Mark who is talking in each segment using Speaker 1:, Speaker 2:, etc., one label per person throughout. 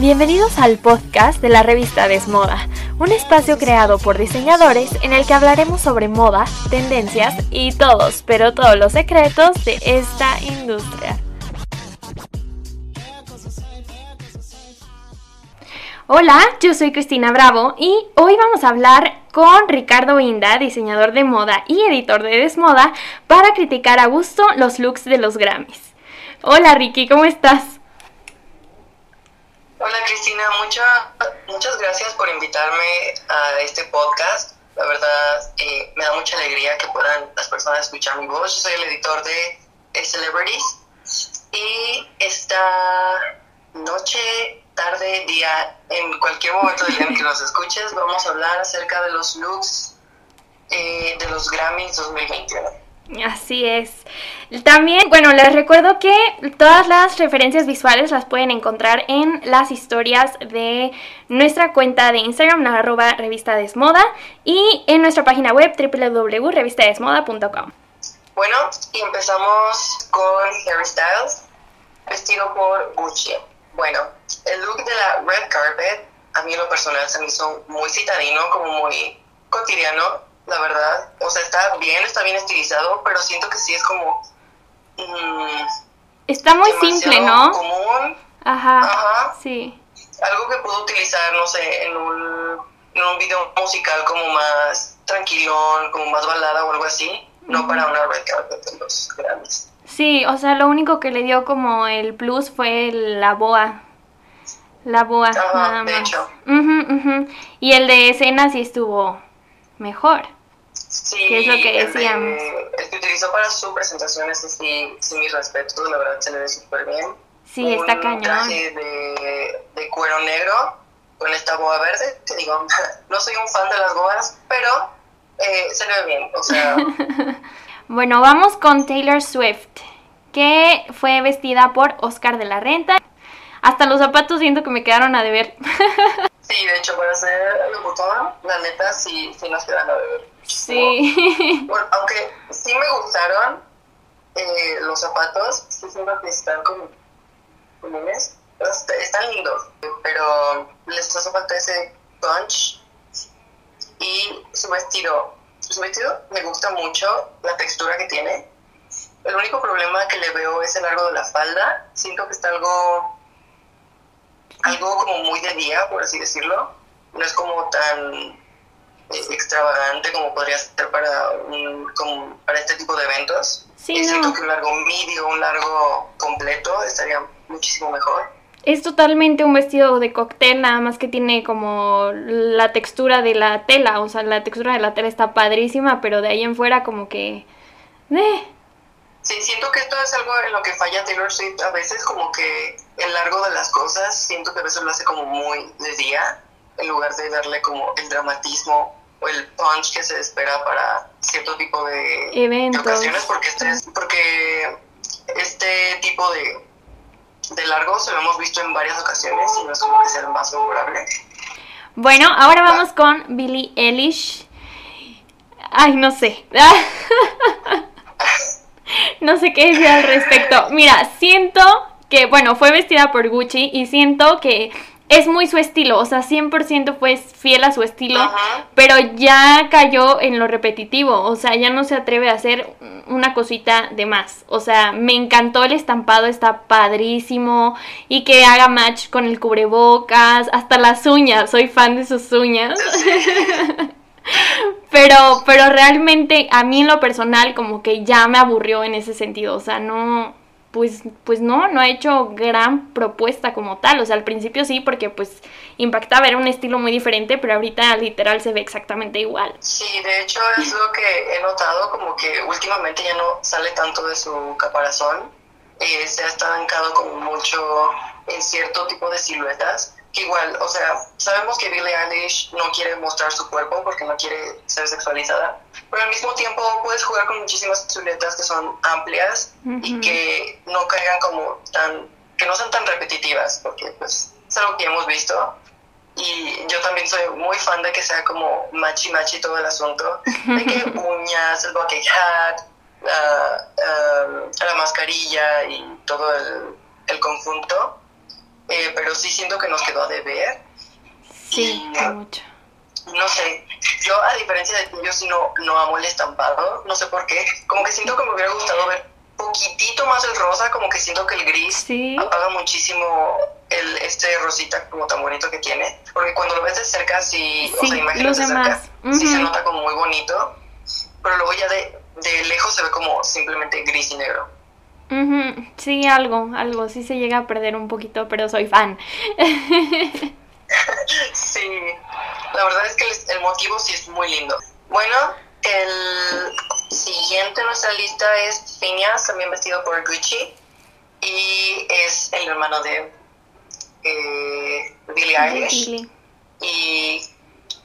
Speaker 1: Bienvenidos al podcast de la revista Desmoda, un espacio creado por diseñadores en el que hablaremos sobre moda, tendencias y todos, pero todos los secretos de esta industria. Hola, yo soy Cristina Bravo y hoy vamos a hablar con Ricardo Inda, diseñador de moda y editor de Desmoda, para criticar a gusto los looks de los Grammys. Hola Ricky, ¿cómo estás?
Speaker 2: Hola Cristina, muchas gracias por invitarme a este podcast. La verdad, eh, me da mucha alegría que puedan las personas escuchar mi voz. Yo soy el editor de Celebrities y esta noche, tarde, día, en cualquier momento del día en que nos escuches, vamos a hablar acerca de los looks eh, de los Grammys 2021.
Speaker 1: Así es. También, bueno, les recuerdo que todas las referencias visuales las pueden encontrar en las historias de nuestra cuenta de Instagram, arroba revista desmoda, y en nuestra página web www.revistadesmoda.com.
Speaker 2: Bueno, y empezamos con Harry Styles, vestido por Gucci. Bueno, el look de la red carpet, a mí en lo personal se me hizo muy citadino, como muy cotidiano la verdad. O sea, está bien, está bien estilizado, pero siento que sí es como...
Speaker 1: Mm, está muy simple, ¿no?
Speaker 2: Común.
Speaker 1: Ajá. Ajá. Sí.
Speaker 2: Algo que puedo utilizar, no sé, en un, en un video musical como más tranquilón, como más balada o algo así, no para una red carpet de los grandes.
Speaker 1: Sí, o sea, lo único que le dio como el plus fue la boa. La boa,
Speaker 2: Ajá, nada más. De hecho.
Speaker 1: Y el de escena sí estuvo mejor.
Speaker 2: Sí,
Speaker 1: es lo que decíamos.
Speaker 2: El, que utilizó para su presentación, ese sí, sí, mis respetos, la verdad se le ve súper bien.
Speaker 1: Sí, está cañón.
Speaker 2: traje de, de, cuero negro con esta boa verde, te digo, no soy un fan de las boas, pero eh, se le ve bien, o sea...
Speaker 1: bueno, vamos con Taylor Swift, que fue vestida por Oscar de la Renta. Hasta los zapatos siento que me quedaron a deber.
Speaker 2: Sí, de hecho, para ser locutora, la neta sí, sí nos quedan a beber.
Speaker 1: Sí.
Speaker 2: Bueno, aunque sí me gustaron eh, los zapatos, sí siento que están como comunes. Están lindos, pero les hace falta ese punch. Y su vestido, su vestido me gusta mucho, la textura que tiene. El único problema que le veo es el largo de la falda. Siento que está algo algo como muy de día, por así decirlo. No es como tan eh, extravagante como podría ser para, como para este tipo de eventos.
Speaker 1: Sí,
Speaker 2: y siento que un largo medio, un largo completo estaría muchísimo mejor.
Speaker 1: Es totalmente un vestido de cóctel, nada más que tiene como la textura de la tela, o sea, la textura de la tela está padrísima, pero de ahí en fuera como que... Eh,
Speaker 2: Sí, siento que esto es algo en lo que falla Taylor Swift a veces, como que el largo de las cosas, siento que a veces lo hace como muy de día, en lugar de darle como el dramatismo o el punch que se espera para cierto tipo de, ocasiones, porque este, porque este tipo de, de largo se lo hemos visto en varias ocasiones y no es como que sea el más memorable.
Speaker 1: Bueno, ahora vamos con Billie Eilish. Ay, no sé. no sé qué decir al respecto. Mira, siento que, bueno, fue vestida por Gucci y siento que es muy su estilo, o sea, 100% fue fiel a su estilo, pero ya cayó en lo repetitivo, o sea, ya no se atreve a hacer una cosita de más, o sea, me encantó el estampado, está padrísimo, y que haga match con el cubrebocas, hasta las uñas, soy fan de sus uñas. Pero, pero realmente a mí en lo personal como que ya me aburrió en ese sentido, o sea, no, pues, pues no, no ha hecho gran propuesta como tal, o sea, al principio sí, porque pues impactaba, era un estilo muy diferente, pero ahorita literal se ve exactamente igual.
Speaker 2: Sí, de hecho es lo que he notado, como que últimamente ya no sale tanto de su caparazón, eh, se ha estancado como mucho en cierto tipo de siluetas, que igual, o sea, sabemos que Billie Eilish no quiere mostrar su cuerpo porque no quiere ser sexualizada, pero al mismo tiempo puedes jugar con muchísimas siluetas que son amplias y que no caigan como tan, que no sean tan repetitivas, porque pues es algo que hemos visto. Y yo también soy muy fan de que sea como machi machi todo el asunto, de que uñas, el bucket hat, la, la mascarilla y todo el, el conjunto eh, pero sí siento que nos quedó a deber.
Speaker 1: Sí, mucho.
Speaker 2: No sé, yo a diferencia de ti, yo sí no, no amo el estampado, no sé por qué, como que siento que me hubiera gustado ver poquitito más el rosa, como que siento que el gris apaga muchísimo el, este rosita como tan bonito que tiene, porque cuando lo ves de cerca, sí, o sea, imágenes de cerca, sí se nota como muy bonito, pero luego ya de, de lejos se ve como simplemente gris y negro.
Speaker 1: Sí, algo, algo, sí se llega a perder un poquito, pero soy fan.
Speaker 2: sí, la verdad es que el, motivo sí es muy lindo. Bueno, el siguiente en nuestra lista es Phineas, también vestido por Gucci, y es el hermano de eh, Billie Eilish. Y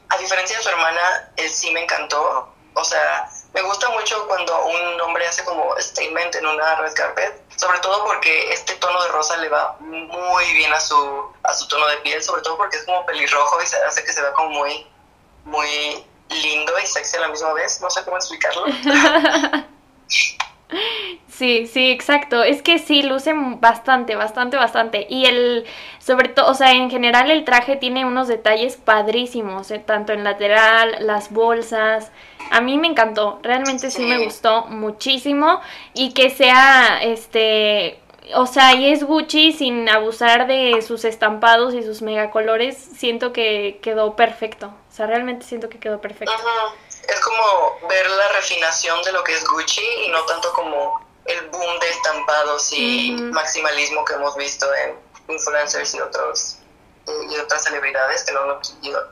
Speaker 2: a diferencia de su hermana, él sí me encantó. O sea, me gusta mucho cuando un hombre hace como statement en una red carpet, sobre todo porque este tono de rosa le va muy bien a su, a su tono de piel, sobre todo porque es como pelirrojo y se hace que se vea como muy, muy lindo y sexy a la misma vez. No sé cómo explicarlo.
Speaker 1: Sí, sí, exacto. Es que sí, luce bastante, bastante, bastante. Y el, sobre todo, o sea, en general el traje tiene unos detalles padrísimos, eh, tanto en lateral, las bolsas. A mí me encantó, realmente sí. me gustó muchísimo. Y que sea, este, o sea, y es Gucci sin abusar de sus estampados y sus megacolores, siento que quedó perfecto. O sea, realmente siento que quedó perfecto
Speaker 2: es como ver la refinación de lo que es Gucci y no tanto como el boom de estampados y maximalismo que hemos visto en influencers y otros eh, y otras celebridades que, no,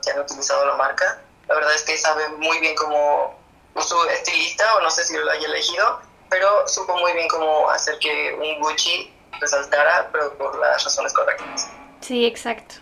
Speaker 2: que han utilizado la marca. La verdad es que sabe muy bien cómo su estilista, o no sé si lo haya elegido, pero supo muy bien cómo hacer que un Gucci resaltara, pero por las razones correctas.
Speaker 1: Sí, exacto.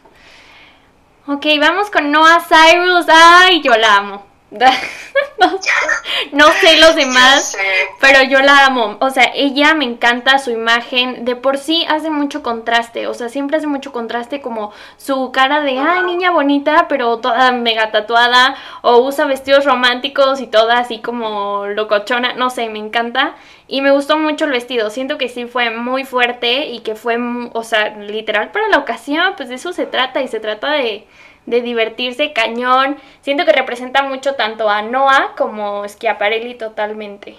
Speaker 1: Ok, vamos con Noah Cyrus. Ay, yo la amo. no, sé los demás, pero yo la amo. O sea, ella me encanta su imagen. De por sí hace mucho contraste. O sea, siempre hace mucho contraste como su cara de, ay, niña bonita, pero toda mega tatuada. O usa vestidos románticos y toda así como locochona. No sé, me encanta. Y me gustó mucho el vestido. Siento que sí fue muy fuerte y que fue, o sea, literal para la ocasión. Pues de eso se trata y se trata de de divertirse cañón. Siento que representa mucho tanto a Noah como Schiaparelli totalmente.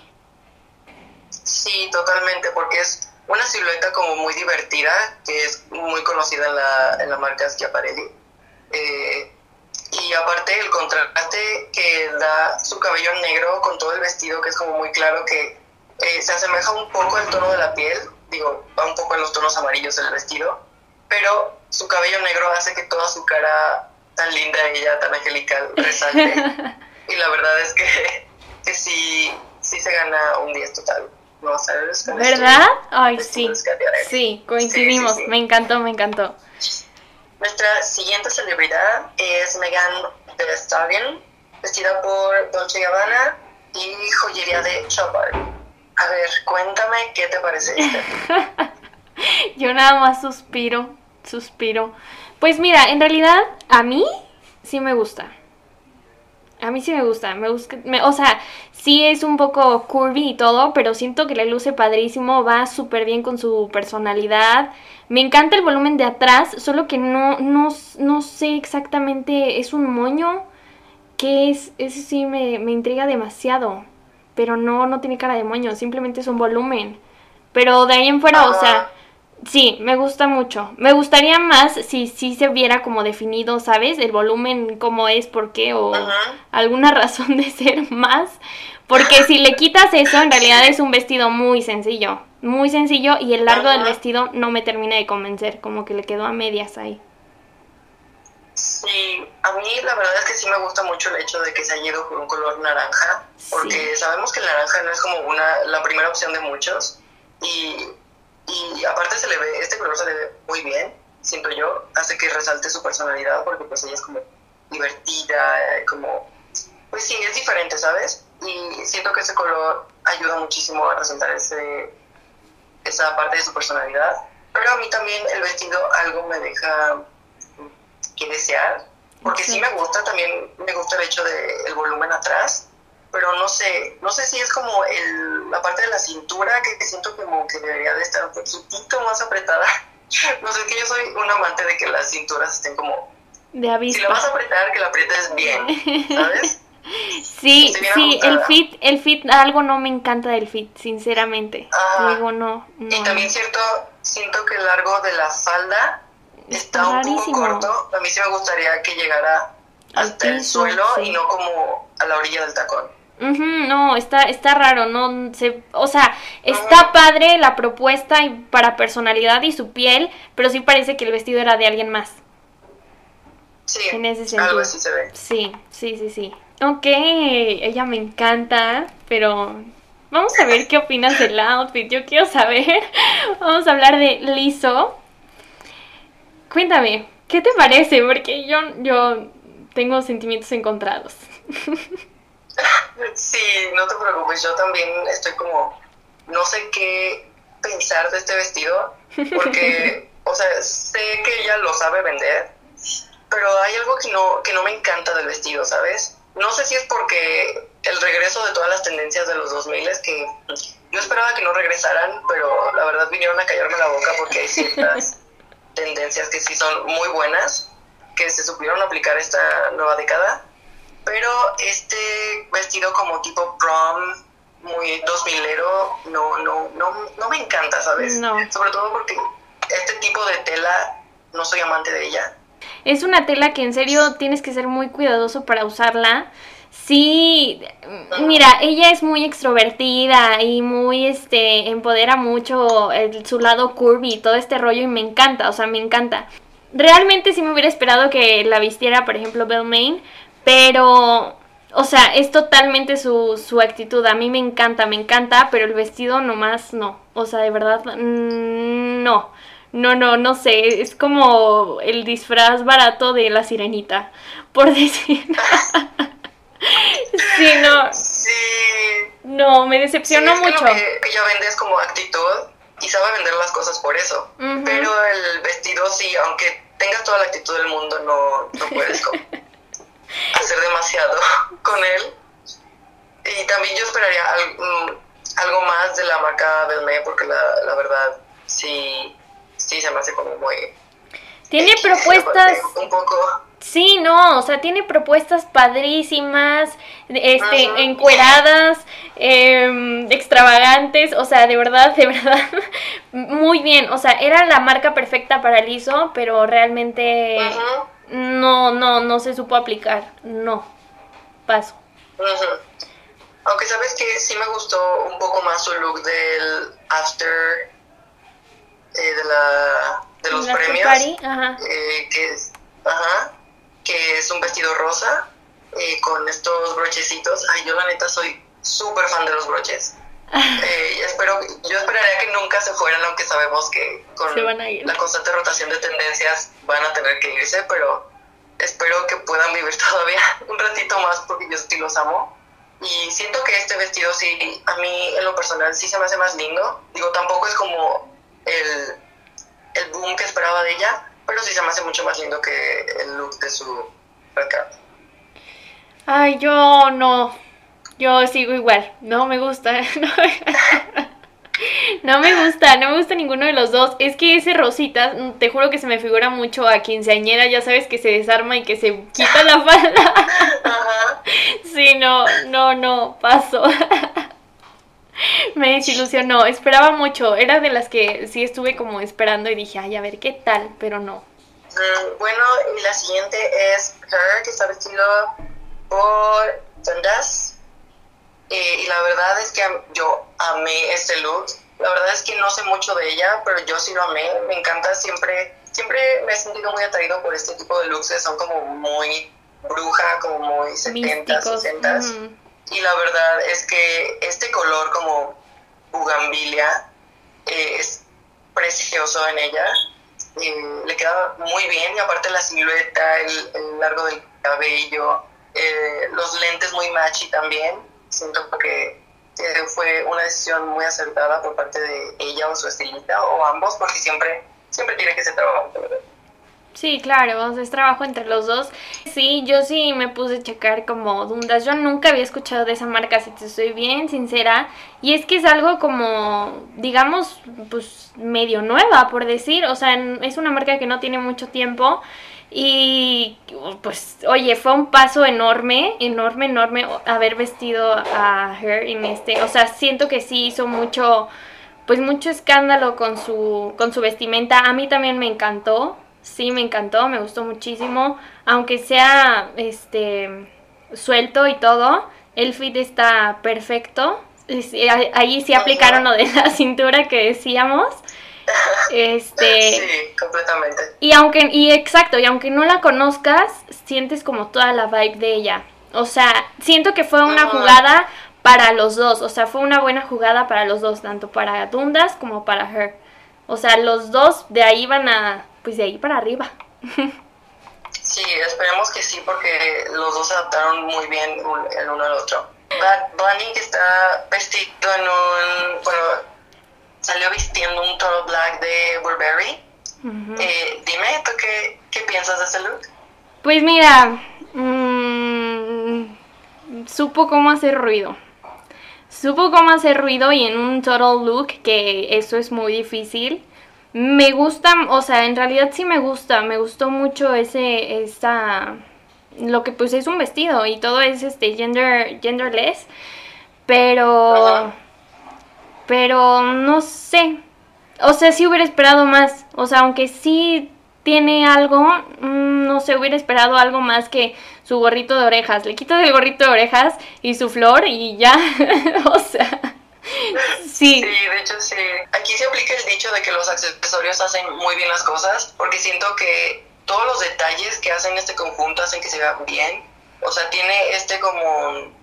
Speaker 2: Sí, totalmente, porque es una silueta como muy divertida, que es muy conocida en la, en la marca Schiaparelli. Eh, y aparte el contraste que da su cabello negro con todo el vestido, que es como muy claro que eh, se asemeja un poco al tono de la piel, digo, va un poco en los tonos amarillos del vestido, pero su cabello negro hace que toda su cara tan linda ella, tan angelical, resalte. y la verdad es que, que sí, sí se gana un 10 total. No, ¿sabes?
Speaker 1: ¿Verdad? Ay, sí. Sí, coincidimos. Me encantó, me encantó.
Speaker 2: Nuestra siguiente celebridad es Megan Thee Stallion, vestida por Dolce Gabbana y joyería de Chopard. A ver, cuéntame qué te parece
Speaker 1: Yo nada más suspiro, suspiro. Pues mira, en realidad a mí sí me gusta. A mí sí me gusta, me gusta, o sea, sí es un poco curvy y todo, pero siento que le luce padrísimo, va súper bien con su personalidad. Me encanta el volumen de atrás, solo que no, no, no sé exactamente, es un moño, que es, ese sí me, me intriga demasiado, pero no, no tiene cara de moño, simplemente es un volumen. Pero de ahí en fuera, o sea, Sí, me gusta mucho. Me gustaría más si sí se viera como definido, ¿sabes? El volumen, cómo es, por qué, o alguna razón de ser más. Porque si le quitas eso, en realidad es un vestido muy sencillo. Muy sencillo y el largo del vestido no me termina de convencer, como que le quedó a medias ahí.
Speaker 2: Sí, a mí la verdad es que sí me gusta mucho el hecho de que se haya ido por un color naranja, porque sabemos que el naranja no es como una la primera opción de muchos y y aparte se le ve, este color se le ve muy bien, siento yo, hace que resalte su personalidad porque pues ella es como divertida, como, pues sí, es diferente, ¿sabes? Y siento que ese color ayuda muchísimo a resaltar ese, esa parte de su personalidad. Pero a mí también el vestido algo me deja que desear, porque sí, me gusta, también me gusta el hecho del el volumen atrás, pero no sé, no sé si es como el, la parte de la cintura que siento como que debería de estar un poquitito más apretada. No sé, es que yo soy un amante de que las cinturas estén como...
Speaker 1: De aviso.
Speaker 2: Si la vas a apretar, que la aprietes bien, ¿sabes?
Speaker 1: Sí, sí, el fit, el fit, algo no me encanta del fit, sinceramente. Digo, no, no.
Speaker 2: Y también cierto, siento que el largo de la falda está, un poco corto. A mí sí me gustaría que llegara hasta el suelo y no como a la orilla del tacón.
Speaker 1: No, está, está raro, no se, o sea, está padre la propuesta y para personalidad y su piel, pero sí parece que el vestido era de alguien más.
Speaker 2: Sí, en ese sentido. algo así se ve.
Speaker 1: Sí, sí, sí, sí. Ok, ella me encanta, pero vamos a ver qué opinas del outfit. Yo quiero saber. Vamos a hablar de Liso. Cuéntame, ¿qué te parece? Porque yo, yo tengo sentimientos encontrados.
Speaker 2: Sí, no te preocupes, yo también estoy como, no sé qué pensar de este vestido, porque, o sea, sé que ella lo sabe vender, pero hay algo que no, que no me encanta del vestido, ¿sabes? No sé si es porque el regreso de todas las tendencias de los 2000 es que yo esperaba que no regresaran, pero la verdad vinieron a callarme la boca porque hay ciertas tendencias que sí son muy buenas, que se supieron aplicar esta nueva década. Pero este vestido como tipo prom, muy 2000ero, no, no, no, no me encanta, ¿sabes? Sobre todo porque este tipo de tela, no soy amante de ella.
Speaker 1: Es una tela que en serio tienes que ser muy cuidadoso para usarla. Sí, mira, ella es muy extrovertida y muy, este, empodera mucho su lado curvy y todo este rollo y me encanta, o sea, me encanta. Realmente sí me hubiera esperado que la vistiera, por ejemplo, Belmain, pero, o sea, es totalmente su, su actitud. A mí me encanta, me encanta, pero el vestido nomás no. O sea, de verdad, mm, no. No, no, no sé, es como el disfraz barato de la sirenita, por decir. sí, no.
Speaker 2: Sí.
Speaker 1: No, me decepcionó mucho.
Speaker 2: que ella vende es como actitud y sabe vender las cosas por eso. Pero el vestido sí, aunque tengas toda la actitud del mundo, no, no puedes hacer demasiado con él. Y también yo esperaría mm, algo más de la marca Belmé, porque la, la verdad sí sí se me hace como muy...
Speaker 1: Tiene propuestas...
Speaker 2: Un poco...
Speaker 1: Sí, no, o sea, tiene propuestas padrísimas, este, encueradas, em, extravagantes, o sea, de verdad, de verdad, muy bien, o sea, era la marca perfecta para Lizo, pero realmente no, no, no se supo aplicar, no, paso.
Speaker 2: Aunque sabes que sí me gustó un poco más su look del after eh, de, la, de los premios, eh, que, es, que es un vestido rosa eh, con estos brochecitos. Ay, yo la neta soy súper fan de los broches. espero, yo esperaría que nunca se fueran, aunque sabemos que con la constante rotación de tendencias van a tener que irse, pero espero que puedan vivir todavía un ratito más porque yo sí los amo. Y siento que este vestido sí, a mí en lo personal sí se me hace más lindo. Digo, tampoco es como el, el boom que esperaba de ella, pero sí se me hace mucho más lindo que el look de su retrato.
Speaker 1: Ay, yo no. Yo sigo igual. No me gusta. No, me gusta, no me gusta ninguno de los dos. Es que ese rosita, te juro que se me figura mucho a quinceañera, ya sabes que se desarma y que se quita la falda. Ajá. Sí, no, no, no, paso. me desilusionó, esperaba mucho, era de las que sí estuve como esperando y dije, ay, a ver qué tal, pero no.
Speaker 2: Mm, bueno, y la siguiente es Her, que está vestido por Dundas. La verdad es que yo amé este look. La verdad es que no sé mucho de ella, pero yo sí lo amé. Me encanta siempre, siempre me he sentido muy atraído por este tipo de looks que son como muy bruja, como muy 70, 60 y la verdad es que este color como bugambilia eh, es precioso en ella. Eh, le queda muy bien y aparte la silueta, el, largo del cabello, eh, los lentes muy matchy también. Siento que fue una decisión muy acertada por parte de ella o su estilista o ambos porque siempre siempre tiene que ser trabajo, ¿verdad?
Speaker 1: Sí, claro, es trabajo entre los dos. Sí, yo sí me puse a checar como Dundas. Yo nunca había escuchado de esa marca, si te soy bien sincera. Y es que es algo como, digamos, pues medio nueva, por decir. O sea, es una marca que no tiene mucho tiempo. Y pues, oye, fue un paso enorme, enorme, enorme haber vestido a Her en este. O sea, siento que sí hizo mucho, pues mucho escándalo con su, con su vestimenta. A mí también me encantó. Sí, me encantó, me gustó muchísimo. Aunque sea este suelto y todo, el fit está perfecto. Ahí sí aplicaron lo de la cintura que decíamos.
Speaker 2: Este, sí, completamente.
Speaker 1: Y aunque, y exacto, y aunque no la conozcas, sientes como toda la vibe de ella. O sea, siento que fue una jugada para los dos. O sea, fue una buena jugada para los dos, tanto para Dundas como para Her. O sea, los dos de ahí van a, pues de ahí para arriba.
Speaker 2: Sí, esperemos que sí, porque los dos se adaptaron muy bien el uno al otro. Bad Bunny que está vestido en un, bueno, salió vistiendo un toro black de Burberry. eh, dime, ¿tú qué, qué, piensas de ese look?
Speaker 1: Pues mira, mmm, supo cómo hacer ruido. Supo cómo hacer ruido y en un total look, que eso es muy difícil. Me gusta, o sea, en realidad sí me gusta, me gustó mucho ese, esa, lo que pues es un vestido y todo es este gender, genderless, pero pero no sé. O sea, sí hubiera esperado más. O sea, aunque sí tiene algo, mm, no sé, hubiera esperado algo más que su gorrito de orejas. Le quitas el gorrito de orejas y su flor y ya. o sea.
Speaker 2: Sí. Sí, de hecho sí. Aquí se aplica el dicho de que los accesorios hacen muy bien las cosas, porque siento que todos los detalles que hacen este conjunto hacen que se vea bien. O sea, tiene este como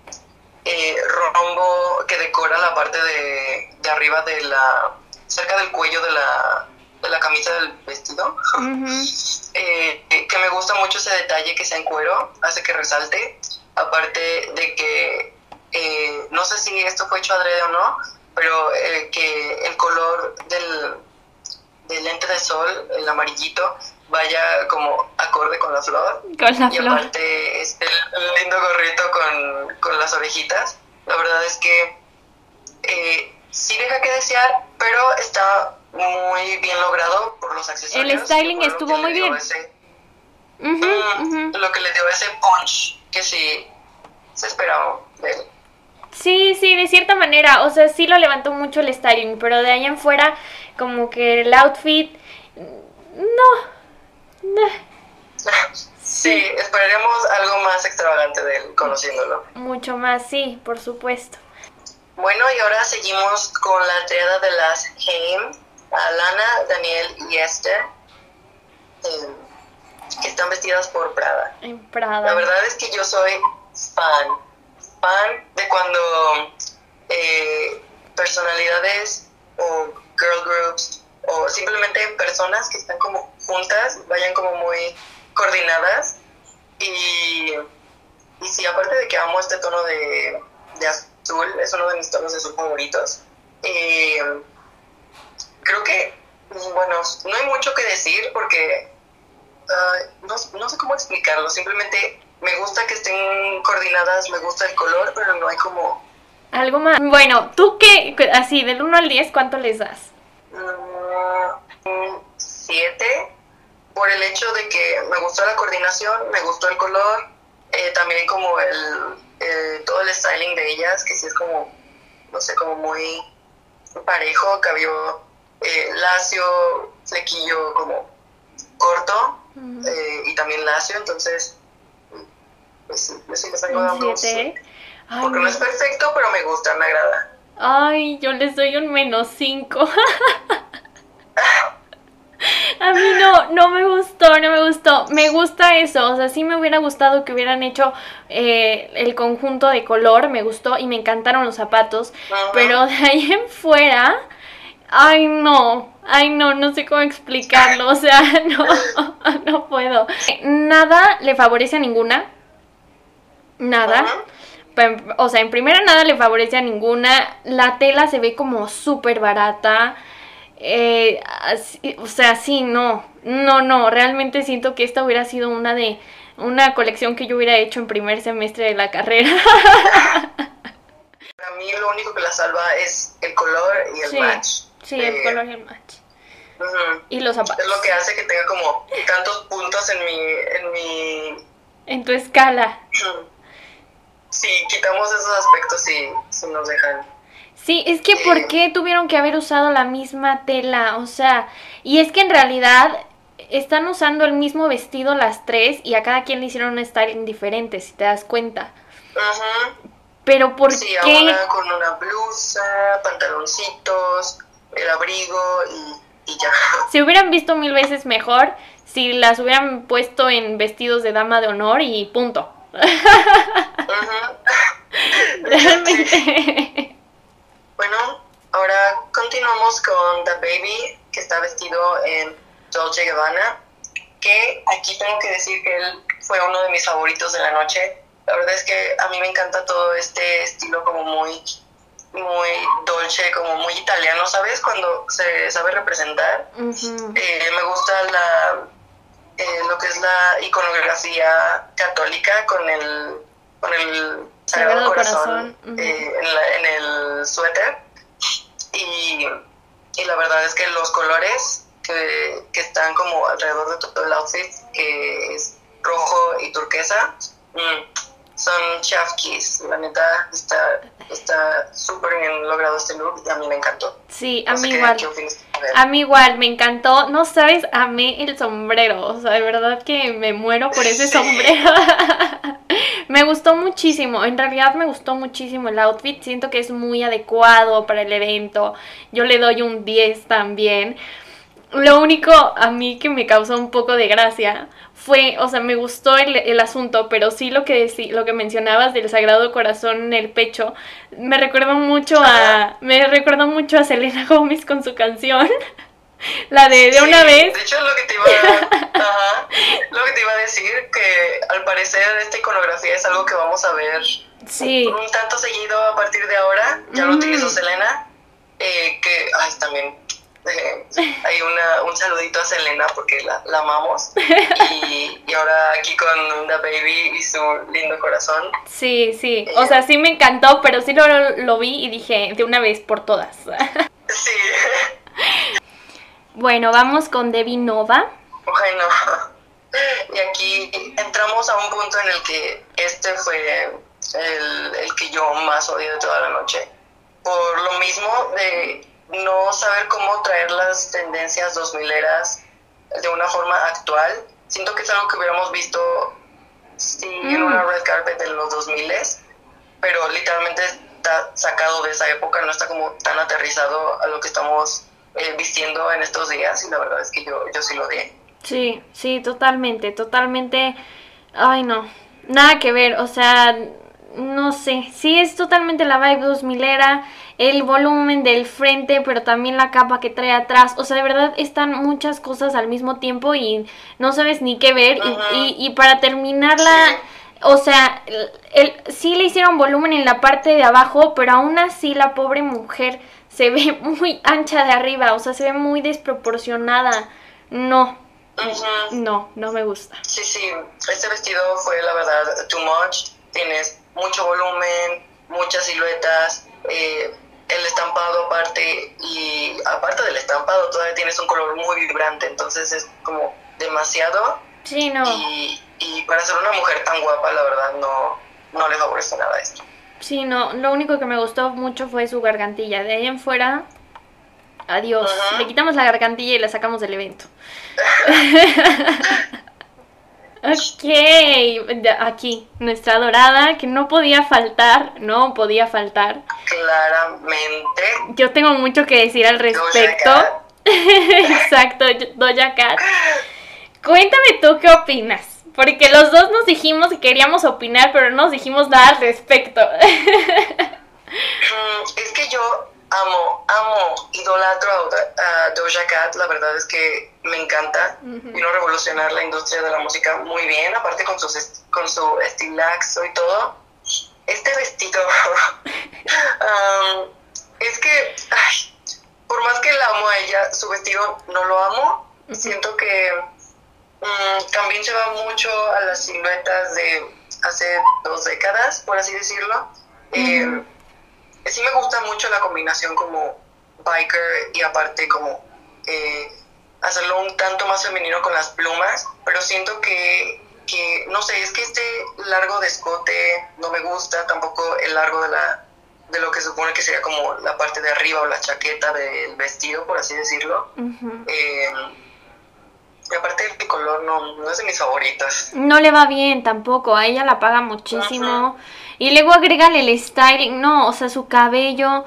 Speaker 2: eh, rombo que decora la parte de, de, arriba de la, cerca del cuello de la, de la camisa del vestido. Eh, que me gusta mucho ese detalle que sea en cuero, hace que resalte. Aparte de que, eh, no sé si esto fue hecho adrede o no, pero eh, que el color del, del lente de sol, el amarillito, vaya como acorde con la flor.
Speaker 1: Con la
Speaker 2: y aparte este lindo gorrito con, con, las orejitas. La verdad es que eh, sí deja que desear, pero está muy bien logrado por los accesorios.
Speaker 1: El styling estuvo muy bien.
Speaker 2: Mm, lo que le dio ese punch que sí se esperaba de él.
Speaker 1: Sí, sí, de cierta manera, o sea, sí lo levantó mucho el styling, pero de ahí en fuera, como que el outfit, no,
Speaker 2: Sí, esperaremos algo más extravagante de él, conociéndolo.
Speaker 1: Mucho más, sí, por supuesto.
Speaker 2: Bueno, y ahora seguimos con la triada de las Haim, Alana, Daniel y Esther, eh, que están vestidas por Prada.
Speaker 1: En Prada.
Speaker 2: La verdad es que yo soy fan, fan de cuando eh, personalidades o girl groups o simplemente personas que están como juntas, vayan como muy coordinadas y, y sí, aparte de que amo este tono de, de azul, es uno de mis tonos de azul favoritos. Eh, creo que, bueno, no hay mucho que decir porque uh, no, no sé cómo explicarlo, simplemente me gusta que estén coordinadas, me gusta el color, pero no hay como...
Speaker 1: Algo más. Bueno, ¿tú qué? Así, del 1 al 10, ¿cuánto les das?
Speaker 2: Uh, 7 por el hecho de que me gustó la coordinación, me gustó el color, eh, también como el, eh, todo el styling de ellas, que sí es como, no sé, como muy parejo, cabello eh, lacio, flequillo como corto y también lacio, entonces, pues sí Porque no es perfecto, pero me gusta, me agrada.
Speaker 1: Ay, yo les doy un menos 5. A mí no, no me gustó, no me gustó. Me gusta eso, o sea, sí me hubiera gustado que hubieran hecho eh, el conjunto de color, me gustó y me encantaron los zapatos, pero de ahí en fuera, ay no, ay no, no sé cómo explicarlo, o sea, no, no puedo. Nada le favorece a ninguna, nada. O sea, en primera nada le favorece a ninguna. La tela se ve como súper barata. Eh, o sea, sí, no, no, no, realmente siento que esta hubiera sido una de una colección que yo hubiera hecho en primer semestre de la carrera.
Speaker 2: Para mí lo único que la salva es el color y el match.
Speaker 1: Sí, el color y el match. Y los zapatos.
Speaker 2: Es lo que hace que tenga como tantos puntos en mi... En, mi...
Speaker 1: en tu escala.
Speaker 2: Sí, quitamos esos aspectos y si nos dejan
Speaker 1: Sí, es que ¿por qué tuvieron que haber usado la misma tela? O sea, y es que en realidad están usando el mismo vestido las tres y a cada quien le hicieron un styling diferente, si te das cuenta. Ajá. Pero ¿por
Speaker 2: sí,
Speaker 1: qué?
Speaker 2: Con una blusa, pantaloncitos, el abrigo y, y ya.
Speaker 1: Se hubieran visto mil veces mejor si las hubieran puesto en vestidos de dama de honor y punto. Ajá.
Speaker 2: Realmente. Bueno, ahora continuamos con The Baby, que está vestido en Dolce Gabbana, que aquí tengo que decir que él fue uno de mis favoritos de la noche. La verdad es que a mí me encanta todo este estilo como muy, muy dolce, como muy italiano, ¿sabes? Cuando se sabe representar. Eh, me gusta la, eh, lo que es la iconografía católica con el, con el Sagrado, Corazón, eh, en, el suéter. Y, y, la verdad es que los colores que, que, están como alrededor de todo el outfit, que es rojo y turquesa, mm, son chafkis. La neta está está súper bien logrado este look y a mí me encantó.
Speaker 1: Sí, a mí igual. A mí igual, me encantó. No sabes, amé el sombrero. O sea, de verdad que me muero por ese sombrero. me gustó muchísimo. En realidad me gustó muchísimo el outfit. Siento que es muy adecuado para el evento. Yo le doy un 10 también. Lo único a mí que me causó un poco de gracia fue, o sea, me gustó el, el asunto, pero sí lo que, lo que mencionabas del Sagrado Corazón en el pecho, me recordó mucho a, me recordó mucho a Selena Gómez con su canción. La de de una vez.
Speaker 2: De hecho, lo que, te iba a, lo que te iba a decir, que al parecer esta iconografía es algo que vamos a ver
Speaker 1: sí.
Speaker 2: un tanto seguido a partir de ahora. Ya lo utilizó Selena, eh, que ay, también hay una, un saludito a Selena porque la, la amamos. Y, y, ahora aquí con The Baby y su lindo corazón.
Speaker 1: Sí, sí. O sea, sí me encantó, pero sí lo, lo vi y dije de una vez por todas.
Speaker 2: Sí.
Speaker 1: Bueno, vamos con Debbie Nova.
Speaker 2: Bueno, y aquí entramos a un punto en el que este fue el, el que yo más odio de toda la noche. Por lo mismo de no saber cómo traer las tendencias 2000 eras de una forma actual. Siento que es algo que hubiéramos visto sí, en una mm. red carpet en los 2000 pero literalmente está sacado de esa época, no está como tan aterrizado a lo que estamos eh, vistiendo en estos días y la verdad es que yo, yo sí lo di.
Speaker 1: Sí, sí, totalmente, totalmente. Ay, no, nada que ver, o sea, no sé, sí es totalmente la vibe 2000 era el volumen del frente, pero también la capa que trae atrás. O sea, de verdad están muchas cosas al mismo tiempo y no sabes ni qué ver. y, y, para terminarla, o sea, el, sí le hicieron volumen en la parte de abajo, pero aún así la pobre mujer se ve muy ancha de arriba, o sea, se ve muy desproporcionada. No, no, no me gusta.
Speaker 2: Sí, sí, este vestido fue la verdad too much. Tienes mucho volumen, muchas siluetas. Eh, el estampado aparte y aparte del estampado todavía tienes un color muy vibrante, entonces es como demasiado.
Speaker 1: Sí, no.
Speaker 2: Y, y para ser una mujer tan guapa, la verdad, no, no le favorece nada esto.
Speaker 1: Sí, no, lo único que me gustó mucho fue su gargantilla. De ahí en fuera, adiós. Le quitamos la gargantilla y la sacamos del evento. Ok, aquí, nuestra dorada, que no podía faltar, no podía faltar.
Speaker 2: Claramente.
Speaker 1: Yo tengo mucho que decir al respecto. Exacto, Doja Cat. Cuéntame tú qué opinas. Porque los dos nos dijimos que queríamos opinar, pero no nos dijimos nada al respecto.
Speaker 2: Mm, es que yo amo, amo, idolatro a, Doja Cat, la verdad es que me encanta. Vino revolucionar la industria de la música muy bien, aparte con, sus, con su estilaxo y todo. Este vestido, um, es que, ay, por más que la amo a ella, su vestido no lo amo. Siento que mm, también se va mucho a las siluetas de hace dos décadas, por así decirlo. Eh, sí me gusta mucho la combinación como biker y aparte como eh, hacerlo un tanto más femenino con las plumas, pero siento que, que, no sé, es que este largo de escote no me gusta, tampoco el largo de la de lo que se supone que sería como la parte de arriba o la chaqueta del vestido, por así decirlo. Eh, y aparte el color no, no, es de mis favoritas.
Speaker 1: No le va bien tampoco, a ella la paga muchísimo. Y luego agrégale el styling, no, o sea, su cabello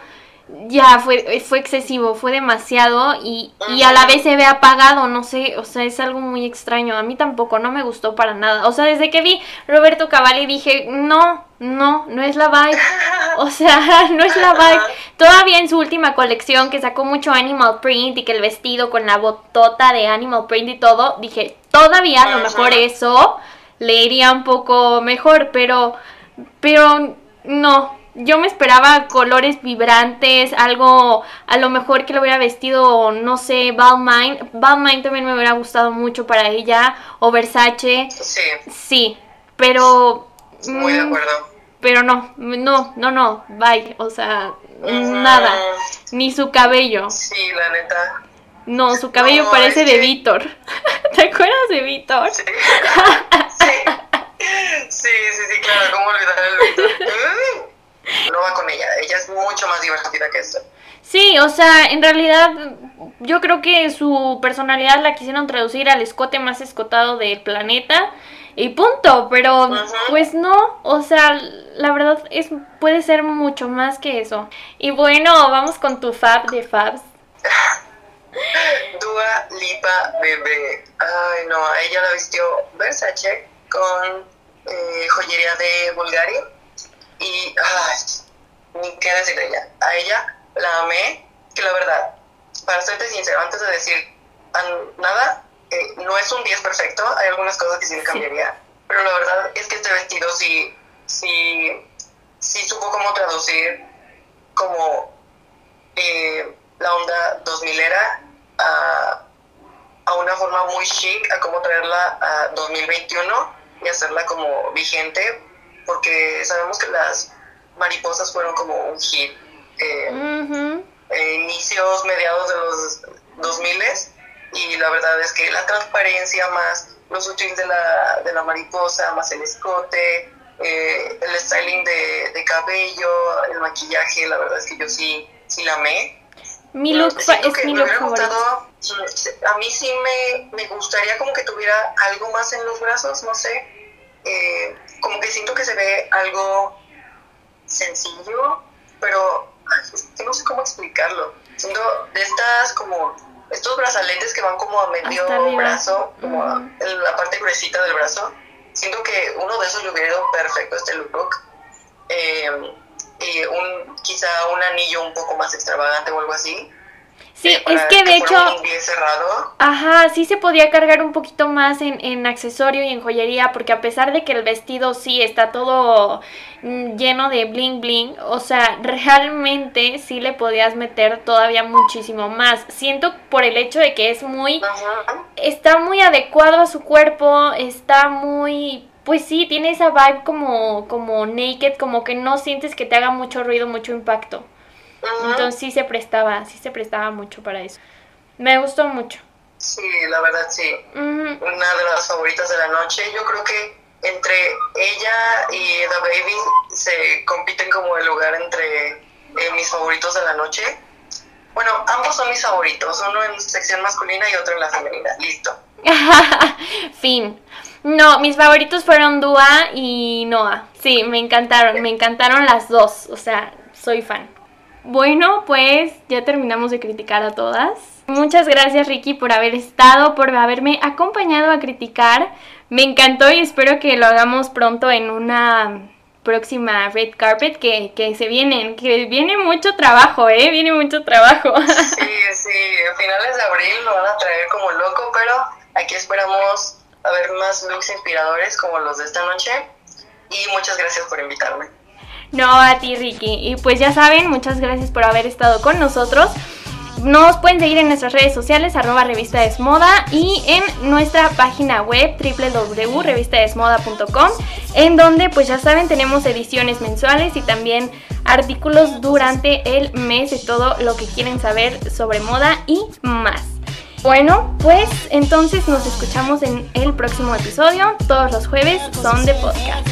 Speaker 1: ya fue, fue excesivo, fue demasiado y, y, a la vez se ve apagado, no sé, o sea, es algo muy extraño. A mí tampoco, no me gustó para nada. O sea, desde que vi Roberto Cavalli dije, no, no, no es la vibe. O sea, no es la vibe. Todavía en su última colección que sacó mucho Animal Print y que el vestido con la botota de Animal Print y todo, dije, todavía a lo mejor eso le iría un poco mejor, pero, pero no, yo me esperaba colores vibrantes, algo a lo mejor que lo hubiera vestido, no sé, Balmain. Balmain también me hubiera gustado mucho para ella, o Versace.
Speaker 2: Sí.
Speaker 1: Sí, pero...
Speaker 2: Muy de mm, acuerdo.
Speaker 1: Pero no, no, no, no, bye, o sea, nada, ni su cabello.
Speaker 2: Sí, la neta.
Speaker 1: No, su cabello parece de Víctor. ¿Te acuerdas de Víctor?
Speaker 2: Sí. sí. Sí, sí, claro, ¿cómo olvidar el Víctor? no va con ella. Ella es mucho más divertida que esto.
Speaker 1: Sí, o sea, en realidad yo creo que su personalidad la quisieron traducir al escote más escotado del planeta y punto, pero pues no, o sea, la verdad es puede ser mucho más que eso. Y bueno, vamos con tu fab de fabs.
Speaker 2: Dua Lipa Bebé. Ay, no, ella la vistió Versace con eh, joyería de Bulgari y, ay, ni qué decir de ella. A ella la amé, que la verdad, para serte sincero, antes de decir nada, eh, no es un 10 perfecto, hay algunas cosas que sí le cambiaría, pero la verdad es que este vestido sí, sí, sí supo cómo traducir como eh, la onda 2000 era a, a una forma muy chic, a cómo traerla a 2021 y hacerla como vigente porque sabemos que las mariposas fueron como un hit. Eh, inicios, mediados de los 2000 y la verdad es que la transparencia más lo sutil de la, de la mariposa, más el escote, eh, el styling de, cabello, el maquillaje, la verdad es que yo sí, sí la amé.
Speaker 1: Mi look es mi look favorito.
Speaker 2: A mí sí me, me gustaría como que tuviera algo más en los brazos, no sé. Eh, como que siento que se ve algo sencillo, pero no sé cómo explicarlo. Siento de estas como estos brazaletes que van como a medio brazo, como en la parte gruesita del brazo. Siento que uno de esos le hubiera ido perfecto a este look. Eh, y un, quizá un anillo un poco más extravagante o algo así.
Speaker 1: Sí, es que de hecho... Ajá, sí se podía cargar un poquito más en, en, accesorio y en joyería, porque a pesar de que el vestido sí está todo mm, lleno de bling bling, o sea, realmente sí le podías meter todavía muchísimo más. Siento por el hecho de que es muy... Está muy adecuado a su cuerpo, está muy... Pues sí, tiene esa vibe como, como naked, como que no sientes que te haga mucho ruido, mucho impacto. Entonces sí se prestaba, sí se prestaba mucho para eso. Me gustó mucho.
Speaker 2: Sí, la verdad sí. Una de las favoritas de la noche. Yo creo que entre ella y The Baby se compiten como el lugar entre eh, mis favoritos de la noche. Bueno, ambos son mis favoritos, uno en sección masculina y otro en la femenina. Listo.
Speaker 1: fin. No, mis favoritos fueron Dua y Noah. Sí, me encantaron, me encantaron las dos. O sea, soy fan. Bueno, pues ya terminamos de criticar a todas. Muchas gracias Ricky por haber estado, por haberme acompañado a criticar. Me encantó y espero que lo hagamos pronto en una próxima red carpet que, que se vienen, que viene mucho trabajo, ¿eh? Viene mucho trabajo.
Speaker 2: Sí, sí, a finales de abril lo van a traer como loco, pero aquí esperamos a ver más looks inspiradores como los de esta noche y muchas gracias por invitarme.
Speaker 1: No, a ti Ricky. Y pues ya saben, muchas gracias por haber estado con nosotros. Nos pueden seguir en nuestras redes sociales, arroba revista desmoda y en nuestra página web www.revistadesmoda.com en donde pues ya saben tenemos ediciones mensuales y también artículos durante el mes de todo lo que quieren saber sobre moda y más. Bueno, pues entonces nos escuchamos en el próximo episodio. Todos los jueves son de podcast.